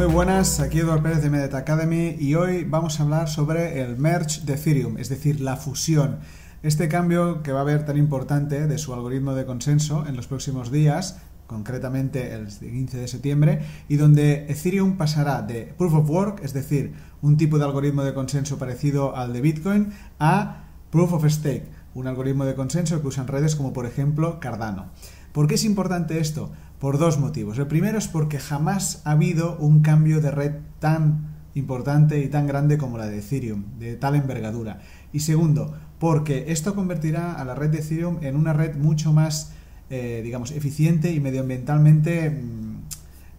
Muy buenas, aquí Eduardo Pérez de Medet Academy y hoy vamos a hablar sobre el merge de Ethereum, es decir, la fusión. Este cambio que va a haber tan importante de su algoritmo de consenso en los próximos días, concretamente el 15 de septiembre, y donde Ethereum pasará de Proof of Work, es decir, un tipo de algoritmo de consenso parecido al de Bitcoin, a Proof of Stake, un algoritmo de consenso que usan redes como por ejemplo Cardano. ¿Por qué es importante esto? Por dos motivos. El primero es porque jamás ha habido un cambio de red tan importante y tan grande como la de Ethereum, de tal envergadura. Y segundo, porque esto convertirá a la red de Ethereum en una red mucho más, eh, digamos, eficiente y medioambientalmente mm,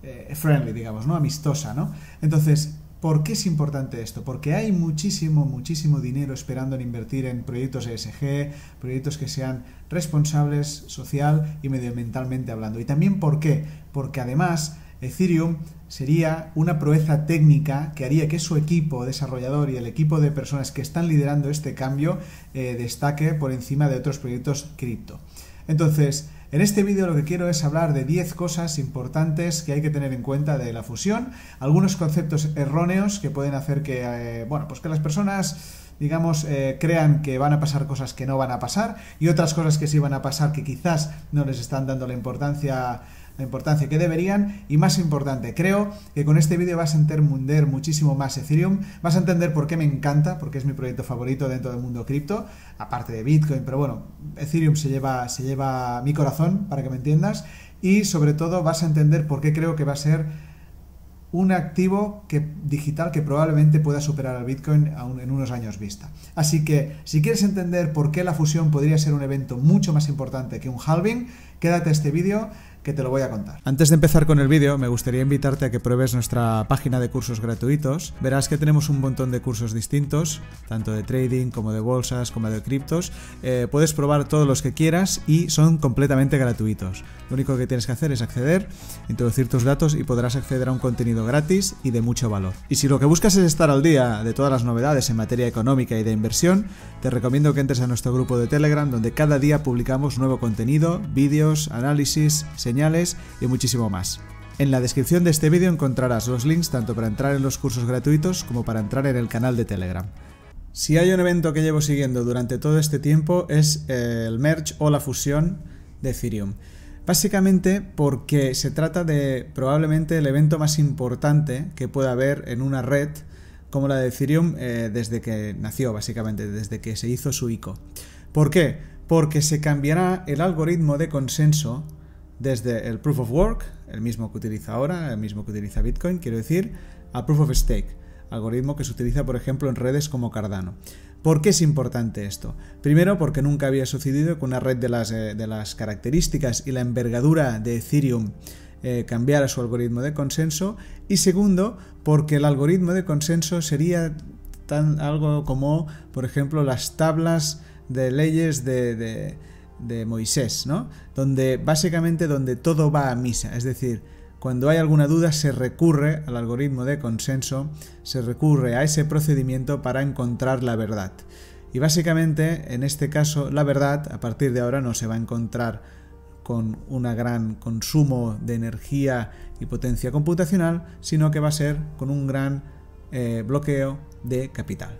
eh, friendly, digamos, ¿no? Amistosa, ¿no? Entonces, ¿Por qué es importante esto? Porque hay muchísimo, muchísimo dinero esperando en invertir en proyectos ESG, proyectos que sean responsables social y medioambientalmente hablando. Y también ¿por qué? Porque además Ethereum sería una proeza técnica que haría que su equipo desarrollador y el equipo de personas que están liderando este cambio eh, destaque por encima de otros proyectos cripto. Entonces, en este vídeo lo que quiero es hablar de 10 cosas importantes que hay que tener en cuenta de la fusión, algunos conceptos erróneos que pueden hacer que, eh, bueno, pues que las personas digamos, eh, crean que van a pasar cosas que no van a pasar y otras cosas que sí van a pasar que quizás no les están dando la importancia la importancia que deberían y más importante, creo que con este vídeo vas a entender muchísimo más Ethereum, vas a entender por qué me encanta, porque es mi proyecto favorito dentro del mundo cripto, aparte de Bitcoin, pero bueno, Ethereum se lleva, se lleva mi corazón, para que me entiendas, y sobre todo vas a entender por qué creo que va a ser un activo que, digital que probablemente pueda superar al Bitcoin aún en unos años vista. Así que si quieres entender por qué la fusión podría ser un evento mucho más importante que un halving, quédate a este vídeo que te lo voy a contar. Antes de empezar con el vídeo, me gustaría invitarte a que pruebes nuestra página de cursos gratuitos. Verás que tenemos un montón de cursos distintos, tanto de trading como de bolsas, como de criptos. Eh, puedes probar todos los que quieras y son completamente gratuitos. Lo único que tienes que hacer es acceder, introducir tus datos y podrás acceder a un contenido gratis y de mucho valor. Y si lo que buscas es estar al día de todas las novedades en materia económica y de inversión, te recomiendo que entres a nuestro grupo de Telegram donde cada día publicamos nuevo contenido, vídeos, análisis, y muchísimo más. En la descripción de este vídeo encontrarás los links tanto para entrar en los cursos gratuitos como para entrar en el canal de Telegram. Si hay un evento que llevo siguiendo durante todo este tiempo es eh, el merge o la fusión de Ethereum. Básicamente porque se trata de probablemente el evento más importante que pueda haber en una red como la de Ethereum eh, desde que nació, básicamente, desde que se hizo su ICO. ¿Por qué? Porque se cambiará el algoritmo de consenso desde el Proof of Work, el mismo que utiliza ahora, el mismo que utiliza Bitcoin, quiero decir, a Proof of Stake, algoritmo que se utiliza, por ejemplo, en redes como Cardano. ¿Por qué es importante esto? Primero, porque nunca había sucedido que una red de las, eh, de las características y la envergadura de Ethereum eh, cambiara su algoritmo de consenso. Y segundo, porque el algoritmo de consenso sería tan, algo como, por ejemplo, las tablas de leyes de de Moisés, ¿no? Donde básicamente donde todo va a misa, es decir, cuando hay alguna duda se recurre al algoritmo de consenso, se recurre a ese procedimiento para encontrar la verdad. Y básicamente, en este caso, la verdad a partir de ahora no se va a encontrar con un gran consumo de energía y potencia computacional, sino que va a ser con un gran eh, bloqueo de capital.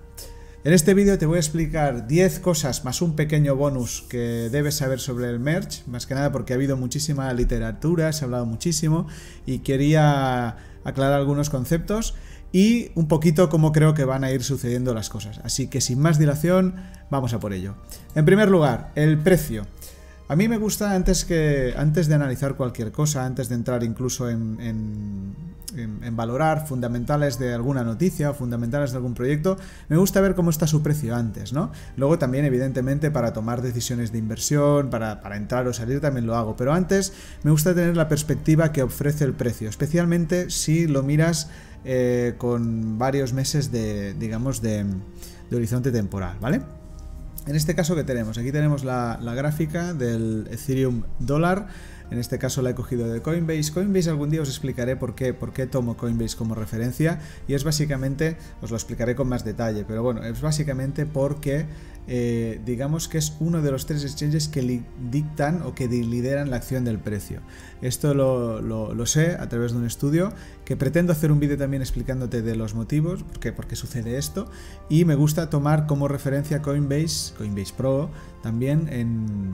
En este vídeo te voy a explicar 10 cosas más un pequeño bonus que debes saber sobre el merch, más que nada porque ha habido muchísima literatura, se ha hablado muchísimo y quería aclarar algunos conceptos y un poquito cómo creo que van a ir sucediendo las cosas. Así que sin más dilación, vamos a por ello. En primer lugar, el precio. A mí me gusta antes, que, antes de analizar cualquier cosa, antes de entrar incluso en, valorar fundamentales de alguna noticia o fundamentales de algún proyecto, me gusta ver cómo está su precio antes, ¿no? Luego también, evidentemente, para tomar decisiones de inversión, para, entrar o salir también lo hago, pero antes me gusta tener la perspectiva que ofrece el precio, especialmente si lo miras eh, con varios meses de, digamos, de de horizonte temporal, ¿vale? En este caso, ¿qué tenemos? Aquí tenemos la, la gráfica del Ethereum dólar en este caso la he cogido de Coinbase. Coinbase algún día os explicaré por qué, por qué tomo Coinbase como referencia y es básicamente, os lo explicaré con más detalle, pero bueno, es básicamente porque eh, digamos que es uno de los tres exchanges que dictan o que lideran la acción del precio. Esto lo, lo, sé a través de un estudio que pretendo hacer un vídeo también explicándote de los motivos, por qué, sucede esto, y me gusta tomar como referencia Coinbase, Coinbase Pro, también en,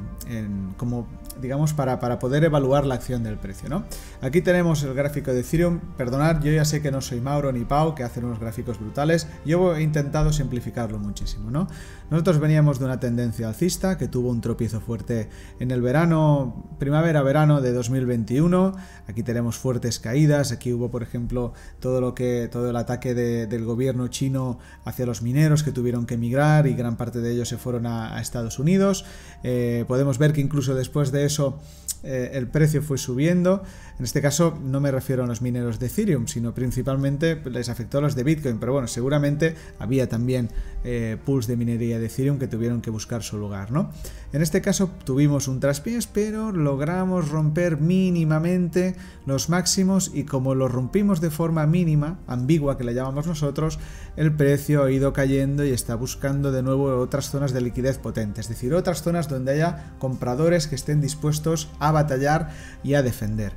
como digamos para, para, poder evaluar la acción del precio ¿no? aquí tenemos el gráfico de Ethereum. Perdonad yo ya sé que no soy Mauro ni Pau que hacen unos gráficos brutales. Yo he intentado simplificarlo muchísimo ¿no? nosotros veníamos de una tendencia alcista que tuvo un tropiezo fuerte en el verano primavera-verano de 2021 aquí tenemos fuertes caídas. Aquí hubo por ejemplo todo lo que todo el ataque del gobierno chino hacia los mineros que tuvieron que emigrar y gran parte de ellos se fueron a Estados Unidos. Eh, podemos ver que incluso después de eso eh, el precio fue subiendo. En este caso no me refiero a los mineros de Ethereum, sino principalmente les afectó a los de Bitcoin. Pero bueno, seguramente había también eh, pools de minería de Ethereum que tuvieron que buscar su lugar, ¿no? En este caso tuvimos un traspiés, pero logramos romper mínimamente los máximos y como lo rompimos de forma mínima, ambigua que le llamamos nosotros, el precio ha ido cayendo y está buscando de nuevo otras zonas de liquidez potente, es decir, otras zonas donde haya compradores que estén dispuestos a batallar y a defender.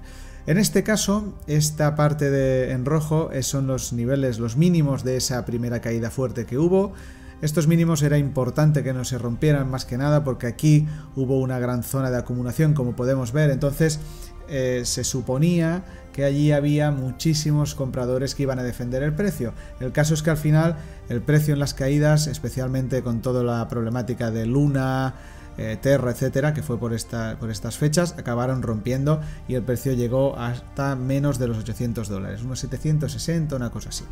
En este caso, esta parte de en rojo son los niveles, los mínimos de esa primera caída fuerte que hubo. Estos mínimos era importante que no se rompieran más que nada porque aquí hubo una gran zona de acumulación como podemos ver, entonces eh, se suponía que allí había muchísimos compradores que iban a defender el precio. El caso es que al final el precio en las caídas, especialmente con toda la problemática de Luna, eh, Terra, etcétera, que fue por, por estas fechas, acabaron rompiendo y el precio llegó hasta menos de los 800 dólares, unos 760, una cosa así.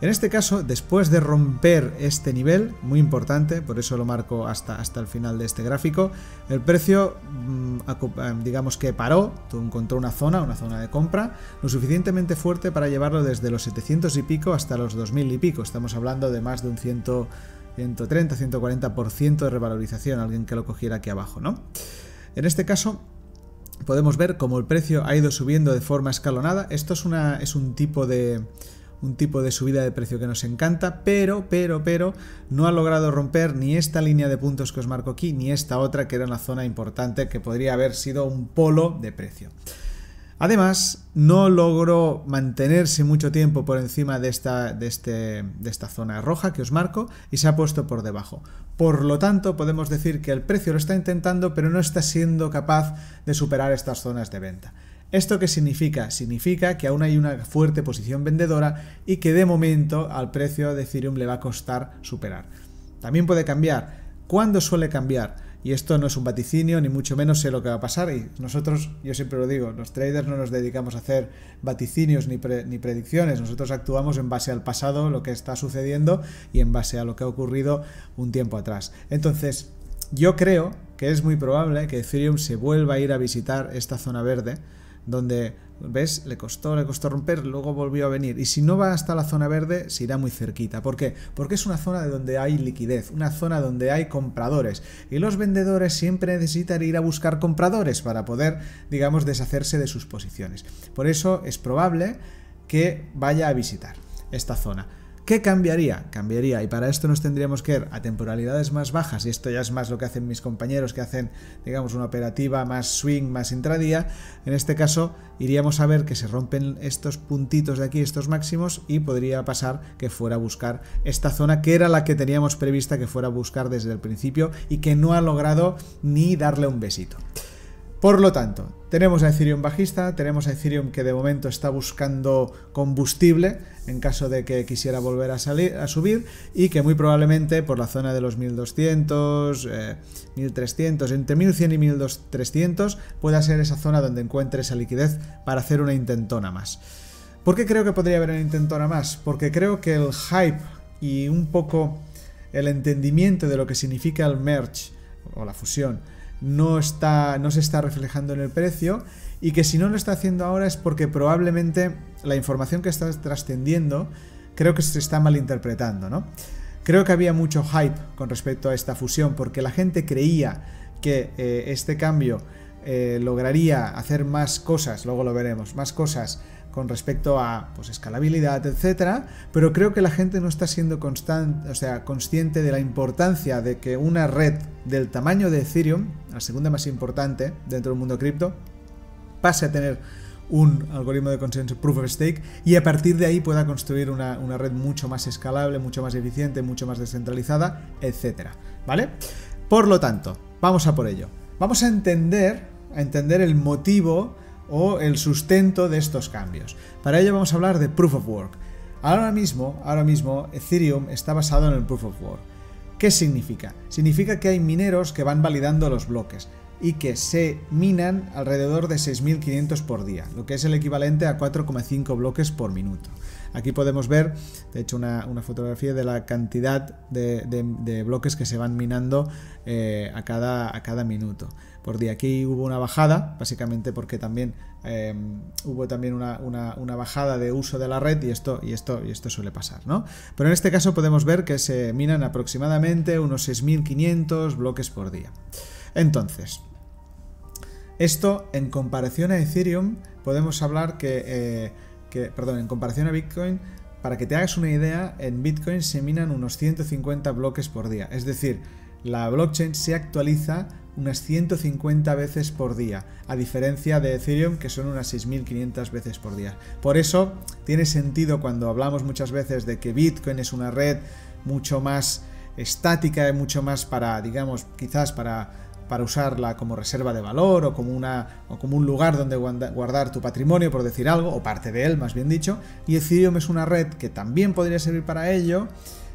En este caso, después de romper este nivel, muy importante, por eso lo marco hasta, hasta el final de este gráfico, el precio, mm, eh, digamos que paró, encontró una zona, una zona de compra, lo suficientemente fuerte para llevarlo desde los 700 y pico hasta los 2000 y pico. Estamos hablando de más de un 100 130, 140% de revalorización, alguien que lo cogiera aquí abajo, ¿no? En este caso, podemos ver cómo el precio ha ido subiendo de forma escalonada. Esto es, una, es un tipo de un tipo de subida de precio que nos encanta, pero, pero, pero, no ha logrado romper ni esta línea de puntos que os marco aquí, ni esta otra que era una zona importante que podría haber sido un polo de precio. Además, no logró mantenerse mucho tiempo por encima de esta, de, este, de esta zona roja que os marco y se ha puesto por debajo. Por lo tanto, podemos decir que el precio lo está intentando, pero no está siendo capaz de superar estas zonas de venta. ¿Esto qué significa? Significa que aún hay una fuerte posición vendedora y que de momento al precio de Ethereum le va a costar superar. También puede cambiar. ¿Cuándo suele cambiar? Y esto no es un vaticinio, ni mucho menos sé lo que va a pasar. Y nosotros, yo siempre lo digo, los traders no nos dedicamos a hacer vaticinios ni, predicciones. Nosotros actuamos en base al pasado, lo que está sucediendo, y en base a lo que ha ocurrido un tiempo atrás. Entonces, yo creo que es muy probable que Ethereum se vuelva a ir a visitar esta zona verde, donde ¿Ves? Le costó, le costó romper, luego volvió a venir. Y si no va hasta la zona verde, se irá muy cerquita. ¿Por qué? Porque es una zona de donde hay liquidez, una zona donde hay compradores. Y los vendedores siempre necesitan ir a buscar compradores para poder, digamos, deshacerse de sus posiciones. Por eso es probable que vaya a visitar esta zona. ¿Qué cambiaría? Cambiaría, y para esto nos tendríamos que ir a temporalidades más bajas, y esto ya es más lo que hacen mis compañeros que hacen, digamos, una operativa más swing, más intradía. En este caso, iríamos a ver que se rompen estos puntitos de aquí, estos máximos, y podría pasar que fuera a buscar esta zona que era la que teníamos prevista que fuera a buscar desde el principio y que no ha logrado ni darle un besito. Por lo tanto, tenemos a Ethereum bajista, tenemos a Ethereum que de momento está buscando combustible en caso de que quisiera volver a, salir, a subir y que muy probablemente por la zona de los 1200, 1300, eh, entre 1100 y 1300 pueda ser esa zona donde encuentre esa liquidez para hacer una intentona más. ¿Por qué creo que podría haber una intentona más? Porque creo que el hype y un poco el entendimiento de lo que significa el merge o la fusión no, está, no se está reflejando en el precio y que si no lo está haciendo ahora es porque probablemente la información que está trascendiendo creo que se está malinterpretando, ¿no? Creo que había mucho hype con respecto a esta fusión porque la gente creía que eh, este cambio eh, lograría hacer más cosas, luego lo veremos, más cosas con respecto a pues, escalabilidad, etcétera, pero creo que la gente no está siendo o sea, consciente de la importancia de que una red del tamaño de Ethereum, la segunda más importante dentro del mundo cripto, pase a tener un algoritmo de consenso proof of stake y a partir de ahí pueda construir una, una red mucho más escalable, mucho más eficiente, mucho más descentralizada, etcétera, ¿vale? Por lo tanto, vamos a por ello. Vamos a entender, a entender el motivo o el sustento de estos cambios. Para ello vamos a hablar de Proof of Work. Ahora mismo, ahora mismo Ethereum está basado en el Proof of Work. ¿Qué significa? Significa que hay mineros que van validando los bloques y que se minan alrededor de 6.500 por día, lo que es el equivalente a 4,5 bloques por minuto. Aquí podemos ver, de hecho, una, fotografía de la cantidad de, bloques que se van minando eh, a, cada, a cada minuto por día. Aquí hubo una bajada, básicamente porque también em, hubo también una, bajada de uso de la red y esto, y esto, y esto suele pasar, ¿no? Pero en este caso podemos ver que se minan aproximadamente unos 6.500 bloques por día. Entonces, esto en comparación a Ethereum podemos hablar que, eh, que, perdón, en comparación a Bitcoin, para que te hagas una idea, en Bitcoin se minan unos 150 bloques por día. Es decir, la blockchain se actualiza unas 150 veces por día, a diferencia de Ethereum que son unas 6.500 veces por día. Por eso tiene sentido cuando hablamos muchas veces de que Bitcoin es una red mucho más estática, y mucho más para, digamos, quizás para, para usarla como reserva de valor o como, una, o como un lugar donde guardar tu patrimonio, por decir algo, o parte de él, más bien dicho. Y Ethereum es una red que también podría servir para ello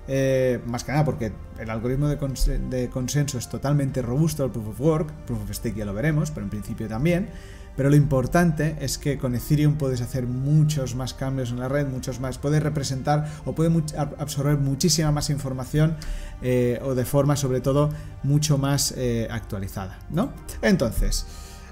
eh, más que nada porque el algoritmo de, consenso es totalmente robusto, el proof of work, proof of stake ya lo veremos, pero en principio también. Pero lo importante es que con Ethereum puedes hacer muchos más cambios en la red, muchos más, puedes representar o puedes absorber muchísima más información eh, o de forma sobre todo mucho más eh, actualizada, ¿no? Entonces,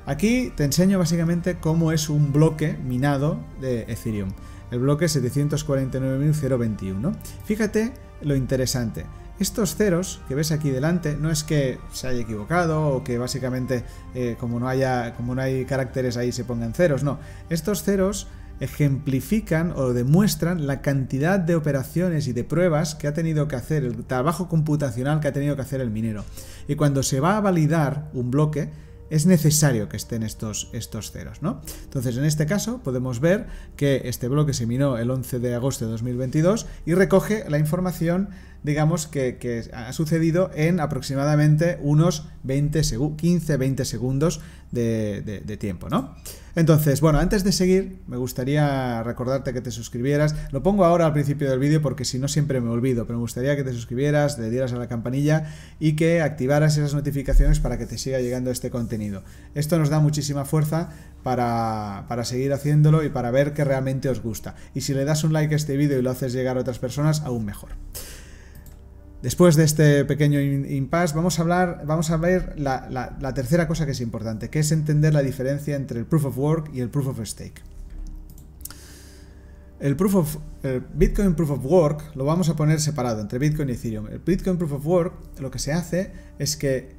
aquí te enseño básicamente cómo es un bloque minado de Ethereum. El bloque 749.021. Fíjate lo interesante. Estos ceros que ves aquí delante no es que se haya equivocado o que básicamente eh, como, no haya, como no hay caracteres ahí se pongan ceros, no. Estos ceros ejemplifican o demuestran la cantidad de operaciones y de pruebas que ha tenido que hacer, el trabajo computacional que ha tenido que hacer el minero. Y cuando se va a validar un bloque, es necesario que estén estos, estos ceros, ¿no? Entonces, en este caso, podemos ver que este bloque se minó el 11 de agosto de 2022 y recoge la información digamos, que, ha sucedido en aproximadamente unos 20 15-20 segundos de, tiempo, ¿no? Entonces, bueno, antes de seguir, me gustaría recordarte que te suscribieras. Lo pongo ahora al principio del vídeo porque si no siempre me olvido, pero me gustaría que te suscribieras, le dieras a la campanilla y que activaras esas notificaciones para que te siga llegando este contenido. Esto nos da muchísima fuerza para, para, seguir haciéndolo y para ver que realmente os gusta. Y si le das un like a este vídeo y lo haces llegar a otras personas, aún mejor. Después de este pequeño impasse, vamos a hablar, vamos a ver la, tercera cosa que es importante, que es entender la diferencia entre el proof of work y el proof of stake. El, proof of, Bitcoin Proof of Work lo vamos a poner separado entre Bitcoin y Ethereum. El Bitcoin Proof of Work lo que se hace es que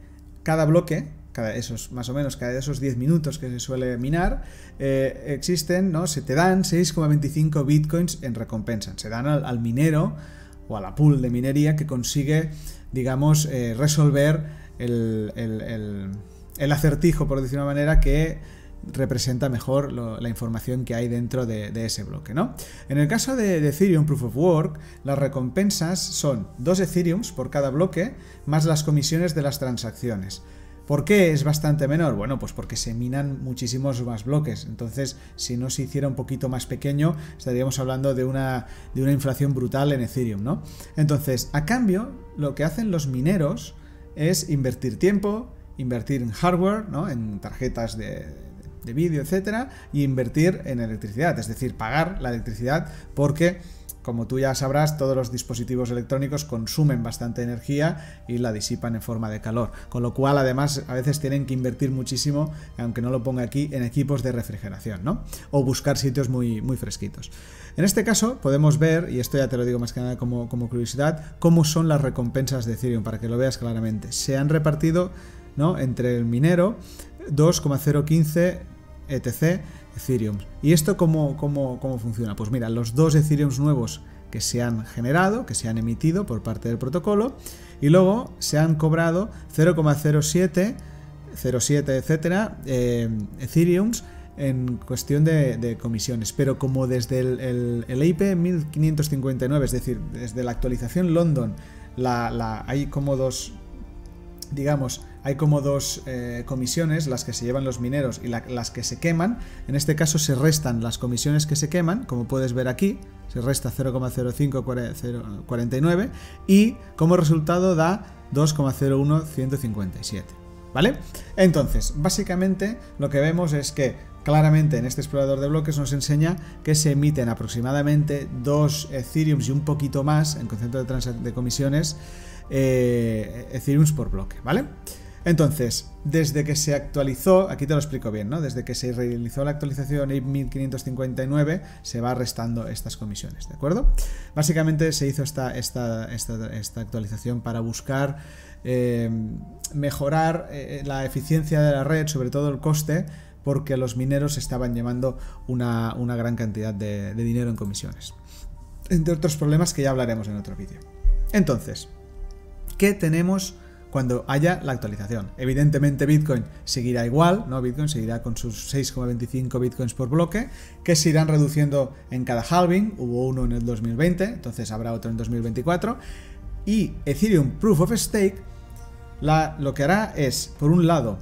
cada bloque, cada esos, más o menos cada esos 10 minutos que se suele minar, eh, existen, ¿no? Se te dan 6,25 bitcoins en recompensa. Se dan al minero o a la pool de minería que consigue, digamos, eh, resolver el, acertijo, por decir una manera, que representa mejor la información que hay dentro de, ese bloque, ¿no? En el caso de, de, Ethereum Proof of Work, las recompensas son 2 Ethereums por cada bloque, más las comisiones de las transacciones. ¿Por qué es bastante menor? Bueno, pues porque se minan muchísimos más bloques. Entonces, si no se hiciera un poquito más pequeño, estaríamos hablando de una, de una inflación brutal en Ethereum, ¿no? Entonces, a cambio, lo que hacen los mineros es invertir tiempo, invertir en hardware, ¿no? En tarjetas de, de vídeo, etcétera, y invertir en electricidad, es decir, pagar la electricidad porque como tú ya sabrás, todos los dispositivos electrónicos consumen bastante energía y la disipan en forma de calor. Con lo cual, además, a veces tienen que invertir muchísimo, aunque no lo ponga aquí, en equipos de refrigeración, ¿no? O buscar sitios muy, muy fresquitos. En este caso, podemos ver, y esto ya te lo digo más que nada como, curiosidad, cómo son las recompensas de Ethereum, para que lo veas claramente. Se han repartido ¿no? entre el minero 2,015 ETC Ethereum. ¿Y esto cómo, cómo, cómo funciona? Pues mira, los dos Ethereum nuevos que se han generado, que se han emitido por parte del protocolo, y luego se han cobrado 0,07, 07, etcétera, eh, Ethereums en cuestión de, comisiones. Pero como desde el, el, IP 1559, es decir, desde la actualización London, la, hay como dos, digamos, hay como dos eh, comisiones, las que se llevan los mineros y las que se queman. En este caso se restan las comisiones que se queman, como puedes ver aquí, se resta 0,0549 y como resultado da 2,01157. ¿Vale? Entonces, básicamente lo que vemos es que claramente en este explorador de bloques nos enseña que se emiten aproximadamente 2 Ethereum y un poquito más en concepto de, de comisiones eh, Ethereums por bloque, ¿vale? Entonces, desde que se actualizó, aquí te lo explico bien, ¿no? Desde que se realizó la actualización 1559 se va restando estas comisiones, ¿de acuerdo? Básicamente se hizo esta, esta, esta, actualización para buscar eh, mejorar eh, la eficiencia de la red, sobre todo el coste, porque los mineros estaban llevando una, gran cantidad de, de dinero en comisiones. Entre otros problemas que ya hablaremos en otro vídeo. Entonces, ¿qué tenemos? Cuando haya la actualización. Evidentemente Bitcoin seguirá igual, ¿no? Bitcoin seguirá con sus 6,25 Bitcoins por bloque, que se irán reduciendo en cada halving, hubo uno en el 2020, entonces habrá otro en 2024, y Ethereum Proof of Stake lo que hará es, por un lado,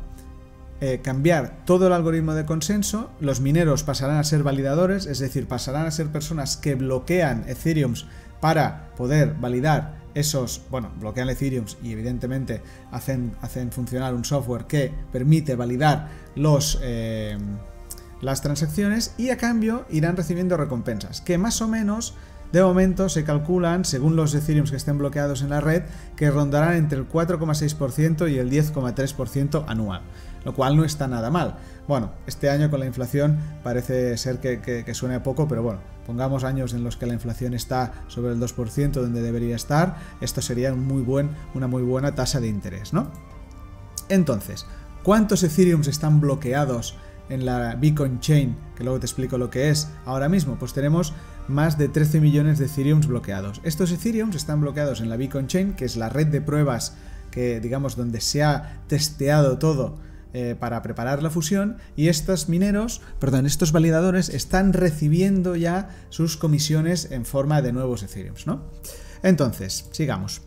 eh, cambiar todo el algoritmo de consenso, los mineros pasarán a ser validadores, es decir, pasarán a ser personas que bloquean Ethereum para poder validar esos, bueno, bloquean Ethereum y evidentemente hacen, hacen funcionar un software que permite validar los, eh, las transacciones y a cambio irán recibiendo recompensas, que más o menos de momento se calculan, según los Ethereum que estén bloqueados en la red, que rondarán entre el 4,6% y el 10,3% anual, lo cual no está nada mal. Bueno, este año con la inflación parece ser que, que, suene poco, pero bueno, pongamos años en los que la inflación está sobre el 2% donde debería estar, esto sería muy buen, una muy buena tasa de interés, ¿no? Entonces, ¿cuántos Ethereum están bloqueados en la Bitcoin Chain, que luego te explico lo que es ahora mismo? Pues tenemos más de 13 millones de Ethereum bloqueados. Estos Ethereum están bloqueados en la Bitcoin Chain, que es la red de pruebas que, digamos, donde se ha testeado todo eh, para preparar la fusión y estos mineros, perdón, estos validadores están recibiendo ya sus comisiones en forma de nuevos Ethereum, ¿no? Entonces, sigamos.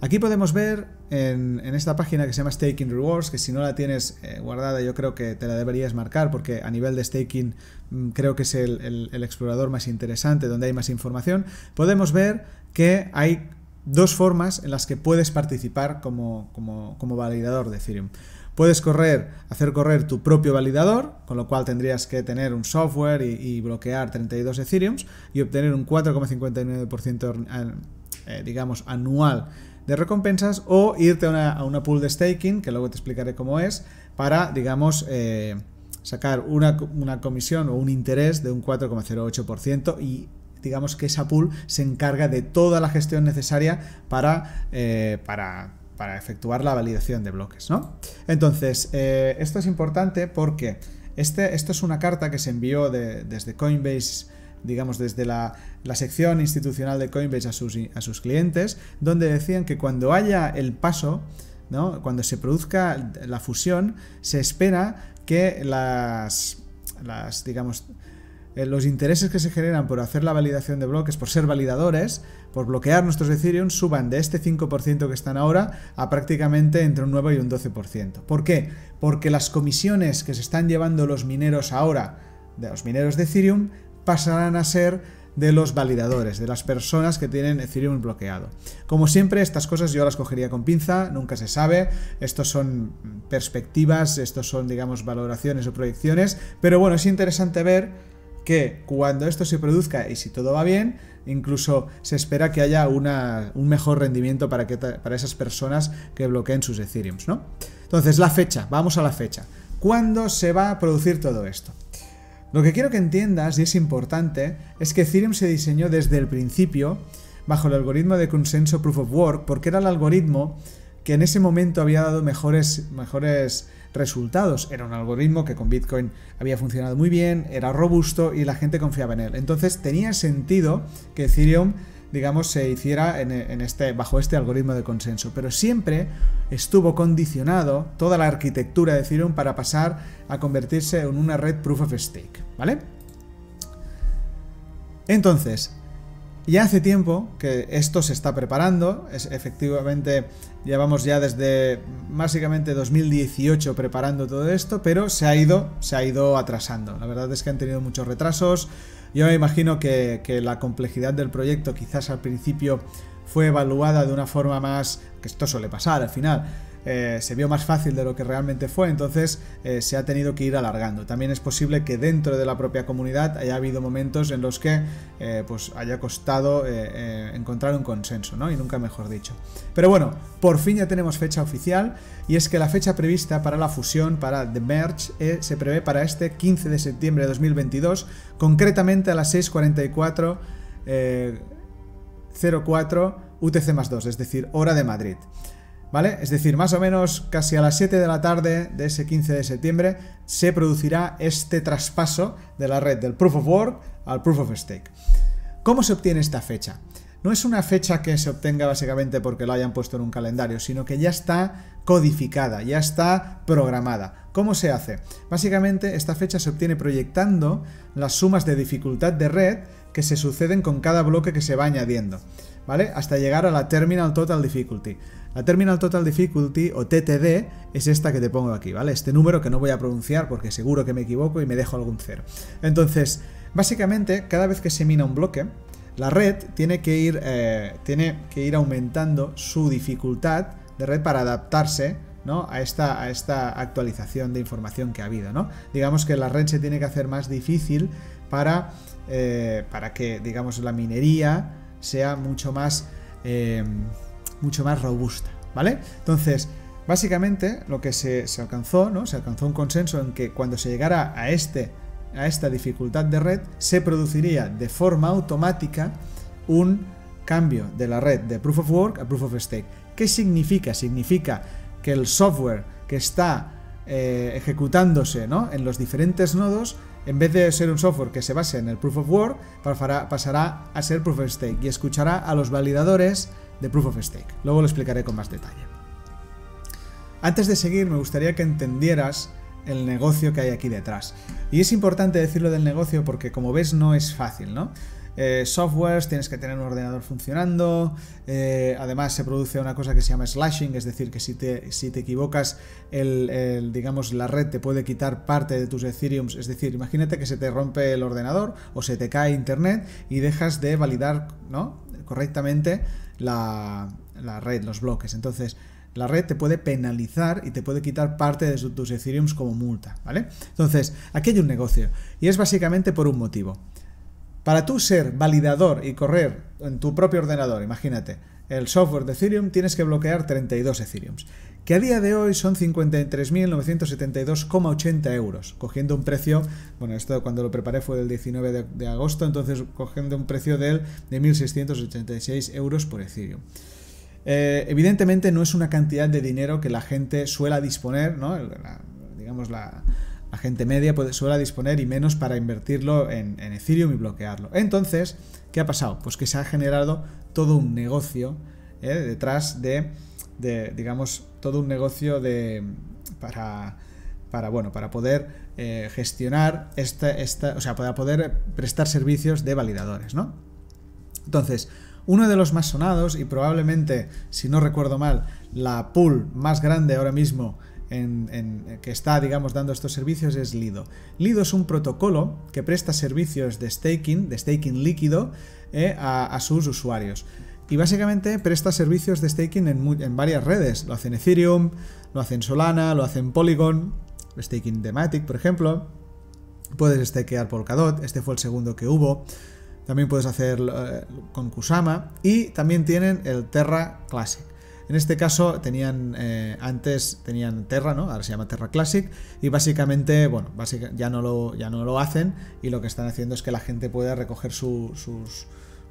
Aquí podemos ver en, esta página que se llama Staking Rewards, que si no la tienes eh, guardada yo creo que te la deberías marcar porque a nivel de staking mm, creo que es el, explorador más interesante, donde hay más información, podemos ver que hay dos formas en las que puedes participar como, como, validador de Ethereum. Puedes correr, hacer correr tu propio validador, con lo cual tendrías que tener un software y, bloquear 32 Ethereum y obtener un 4,59% eh, digamos anual de recompensas o irte a una, pool de staking, que luego te explicaré cómo es, para, digamos, eh, sacar una, comisión o un interés de un 4,08% y digamos que esa pool se encarga de toda la gestión necesaria para, eh, para, efectuar la validación de bloques, ¿no? Entonces, eh, esto es importante porque este, esto es una carta que se envió desde Coinbase digamos, desde la, sección institucional de Coinbase a sus, a sus clientes, donde decían que cuando haya el paso, ¿no? cuando se produzca la fusión, se espera que las, las digamos, eh, los intereses que se generan por hacer la validación de bloques, por ser validadores, por bloquear nuestros Ethereum, suban de este 5% que están ahora a prácticamente entre un 9 y un 12%. ¿Por qué? Porque las comisiones que se están llevando los mineros ahora, de los mineros de Ethereum, pasarán a ser de los validadores, de las personas que tienen Ethereum bloqueado. Como siempre, estas cosas yo las cogería con pinza, nunca se sabe, estos son perspectivas, estos son, digamos, valoraciones o proyecciones, pero bueno, es interesante ver que cuando esto se produzca y si todo va bien, incluso se espera que haya una, un mejor rendimiento para, que, para esas personas que bloqueen sus Ethereum, ¿no? Entonces, la fecha, vamos a la fecha. ¿Cuándo se va a producir todo esto? Lo que quiero que entiendas, y es importante, es que Ethereum se diseñó desde el principio bajo el algoritmo de consenso Proof of Work, porque era el algoritmo que en ese momento había dado mejores, mejores resultados. Era un algoritmo que con Bitcoin había funcionado muy bien, era robusto y la gente confiaba en él. Entonces tenía sentido que Ethereum, digamos, se hiciera en, este, bajo este algoritmo de consenso. Pero siempre estuvo condicionado toda la arquitectura de Ethereum para pasar a convertirse en una red proof of stake. ¿Vale? Entonces, ya hace tiempo que esto se está preparando, es, efectivamente llevamos ya desde básicamente 2018 preparando todo esto, pero se ha ido, se ha ido atrasando. La verdad es que han tenido muchos retrasos. Yo me imagino que, que la complejidad del proyecto quizás al principio fue evaluada de una forma más, que esto suele pasar al final, eh, se vio más fácil de lo que realmente fue, entonces eh, se ha tenido que ir alargando. También es posible que dentro de la propia comunidad haya habido momentos en los que eh, pues haya costado encontrar un consenso, ¿no? Y nunca mejor dicho. Pero bueno, por fin ya tenemos fecha oficial y es que la fecha prevista para la fusión, para The Merge, se prevé para este 15 de septiembre de 2022, concretamente a las 6.44 04 UTC más 2, es decir, hora de Madrid. ¿Vale? Es decir, más o menos casi a las 7 de la tarde de ese 15 de septiembre se producirá este traspaso de la red del Proof of Work al Proof of Stake. ¿Cómo se obtiene esta fecha? No es una fecha que se obtenga básicamente porque lo hayan puesto en un calendario, sino que ya está codificada, ya está programada. ¿Cómo se hace? Básicamente esta fecha se obtiene proyectando las sumas de dificultad de red que se suceden con cada bloque que se va añadiendo, ¿vale? Hasta llegar a la Terminal Total Difficulty. La Terminal Total Difficulty o TTD es esta que te pongo aquí, ¿vale? Este número que no voy a pronunciar porque seguro que me equivoco y me dejo algún cero. Entonces, básicamente, cada vez que se mina un bloque, la red tiene que ir, eh, tiene que ir aumentando su dificultad de red para adaptarse ¿no? a, esta, a esta actualización de información que ha habido. ¿no? Digamos que la red se tiene que hacer más difícil para, eh, para que digamos, la minería sea mucho más eh, mucho más robusta, ¿vale? Entonces, básicamente lo que se, alcanzó, ¿no? Se alcanzó un consenso en que cuando se llegara a este a esta dificultad de red, se produciría de forma automática un cambio de la red de Proof of Work a Proof of Stake. ¿Qué significa? Significa que el software que está eh, ejecutándose ¿no? en los diferentes nodos, en vez de ser un software que se base en el Proof of Work, pasará a ser Proof of Stake y escuchará a los validadores de Proof of Stake. Luego lo explicaré con más detalle. Antes de seguir, me gustaría que entendieras el negocio que hay aquí detrás. Y es importante decirlo del negocio porque, como ves, no es fácil, ¿no? Eh, softwares, tienes que tener un ordenador funcionando, eh, además se produce una cosa que se llama slashing, es decir, que si te, si te equivocas, el, digamos, la red te puede quitar parte de tus Ethereum, es decir, imagínate que se te rompe el ordenador o se te cae internet y dejas de validar ¿no? correctamente la, red, los bloques. Entonces, la red te puede penalizar y te puede quitar parte de tus Ethereum como multa, ¿vale? Entonces, aquí hay un negocio y es básicamente por un motivo. Para tú ser validador y correr en tu propio ordenador, imagínate, el software de Ethereum, tienes que bloquear 32 Ethereum, que a día de hoy son 53.972,80 euros, cogiendo un precio, bueno, esto cuando lo preparé fue del 19 de, agosto, entonces cogiendo un precio de, de 1.686 euros por Ethereum. Eh, evidentemente no es una cantidad de dinero que la gente suela disponer, ¿no? digamos la, gente media puede, suele disponer y menos para invertirlo en, Ethereum y bloquearlo. Entonces, ¿qué ha pasado? Pues que se ha generado todo un negocio ¿eh? detrás de, digamos, todo un negocio de, para, para, bueno, para poder eh, gestionar esta, esta, o sea, para poder prestar servicios de validadores, ¿no? Entonces, uno de los más sonados y probablemente, si no recuerdo mal, la pool más grande ahora mismo que está, digamos, dando estos servicios es Lido. Lido es un protocolo que presta servicios de staking, de staking líquido, eh, a, sus usuarios. Y básicamente presta servicios de staking en, varias redes. Lo hace en Ethereum, lo hace en Solana, lo hace en Polygon, staking de Matic, por ejemplo. Puedes stakear Polkadot, este fue el segundo que hubo. También puedes hacer eh, con Kusama y también tienen el Terra Classic. En este caso tenían eh, antes tenían Terra, ¿no? Ahora se llama Terra Classic y básicamente, bueno, ya no lo ya no lo hacen y lo que están haciendo es que la gente pueda recoger sus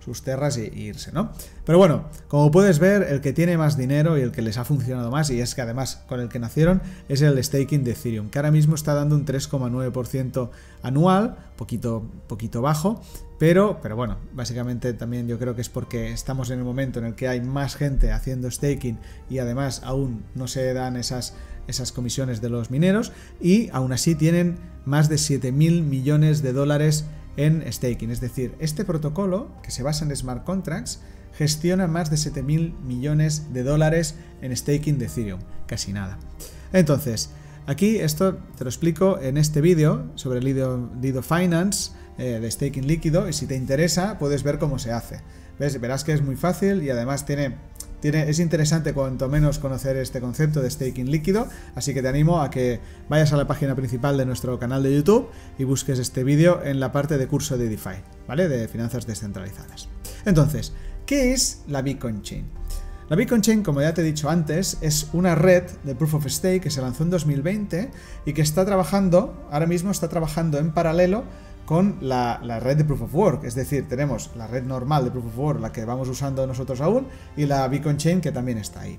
sus terras y, irse, ¿no? Pero bueno, como puedes ver, el que tiene más dinero y el que les ha funcionado más, y es que además con el que nacieron, es el staking de Ethereum, que ahora mismo está dando un 3,9% anual, poquito, poquito bajo, pero, pero bueno, básicamente también yo creo que es porque estamos en el momento en el que hay más gente haciendo staking y además aún no se dan esas, esas comisiones de los mineros y aún así tienen más de 7 mil millones de dólares en staking. Es decir, este protocolo, que se basa en smart contracts, gestiona más de 7.000 millones de dólares en staking de Ethereum. Casi nada. Entonces, aquí esto te lo explico en este vídeo sobre el Lido, Finance eh, de staking líquido y si te interesa puedes ver cómo se hace. ¿Ves? Verás que es muy fácil y además tiene es interesante cuanto menos conocer este concepto de staking líquido, así que te animo a que vayas a la página principal de nuestro canal de YouTube y busques este vídeo en la parte de curso de DeFi, ¿vale? De finanzas descentralizadas. Entonces, ¿qué es la Bitcoin Chain? La Bitcoin Chain, como ya te he dicho antes, es una red de Proof of Stake que se lanzó en 2020 y que está trabajando, ahora mismo está trabajando en paralelo con la, red de Proof of Work. Es decir, tenemos la red normal de Proof of Work, la que vamos usando nosotros aún, y la Beacon Chain que también está ahí.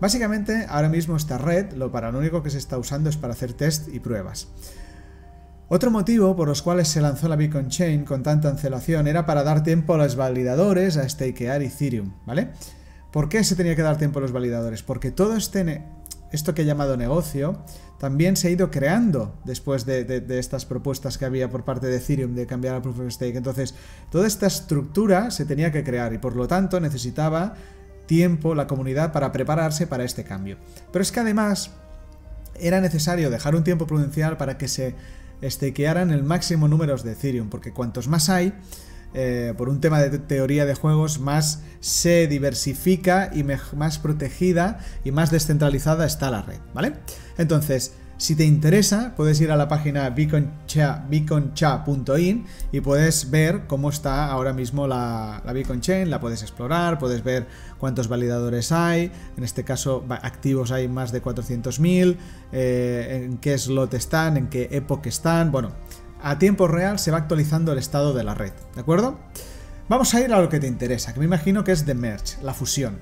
Básicamente, ahora mismo esta red, lo para lo único que se está usando es para hacer test y pruebas. Otro motivo por los cuales se lanzó la Beacon Chain con tanta ancelación era para dar tiempo a los validadores a stakear Ethereum, ¿vale? ¿Por qué se tenía que dar tiempo a los validadores? Porque todo este, esto que he llamado negocio también se ha ido creando después de, estas propuestas que había por parte de Ethereum de cambiar a Proof of Stake. Entonces, toda esta estructura se tenía que crear y por lo tanto necesitaba tiempo la comunidad para prepararse para este cambio. Pero es que además era necesario dejar un tiempo prudencial para que se stakearan el máximo número de Ethereum, porque cuantos más hay, eh, por un tema de teoría de juegos, más se diversifica y más protegida y más descentralizada está la red, ¿vale? Entonces, si te interesa, puedes ir a la página beaconcha.in y puedes ver cómo está ahora mismo la, la, Beacon Chain, la puedes explorar, puedes ver cuántos validadores hay, en este caso activos hay más de 400.000, eh, en qué slot están, en qué época están, bueno, a tiempo real se va actualizando el estado de la red, ¿de acuerdo? Vamos a ir a lo que te interesa, que me imagino que es The Merge, la fusión.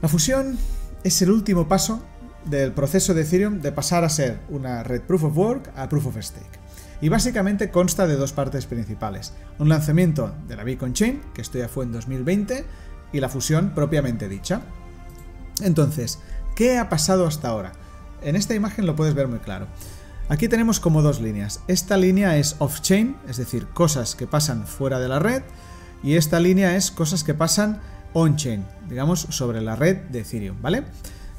La fusión es el último paso del proceso de Ethereum de pasar a ser una red Proof of Work a Proof of Stake. Y básicamente consta de dos partes principales. Un lanzamiento de la Beacon Chain, que esto ya fue en 2020, y la fusión propiamente dicha. Entonces, ¿qué ha pasado hasta ahora? En esta imagen lo puedes ver muy claro. Aquí tenemos como dos líneas. Esta línea es off-chain, es decir, cosas que pasan fuera de la red, y esta línea es cosas que pasan on-chain, digamos, sobre la red de Ethereum, ¿vale?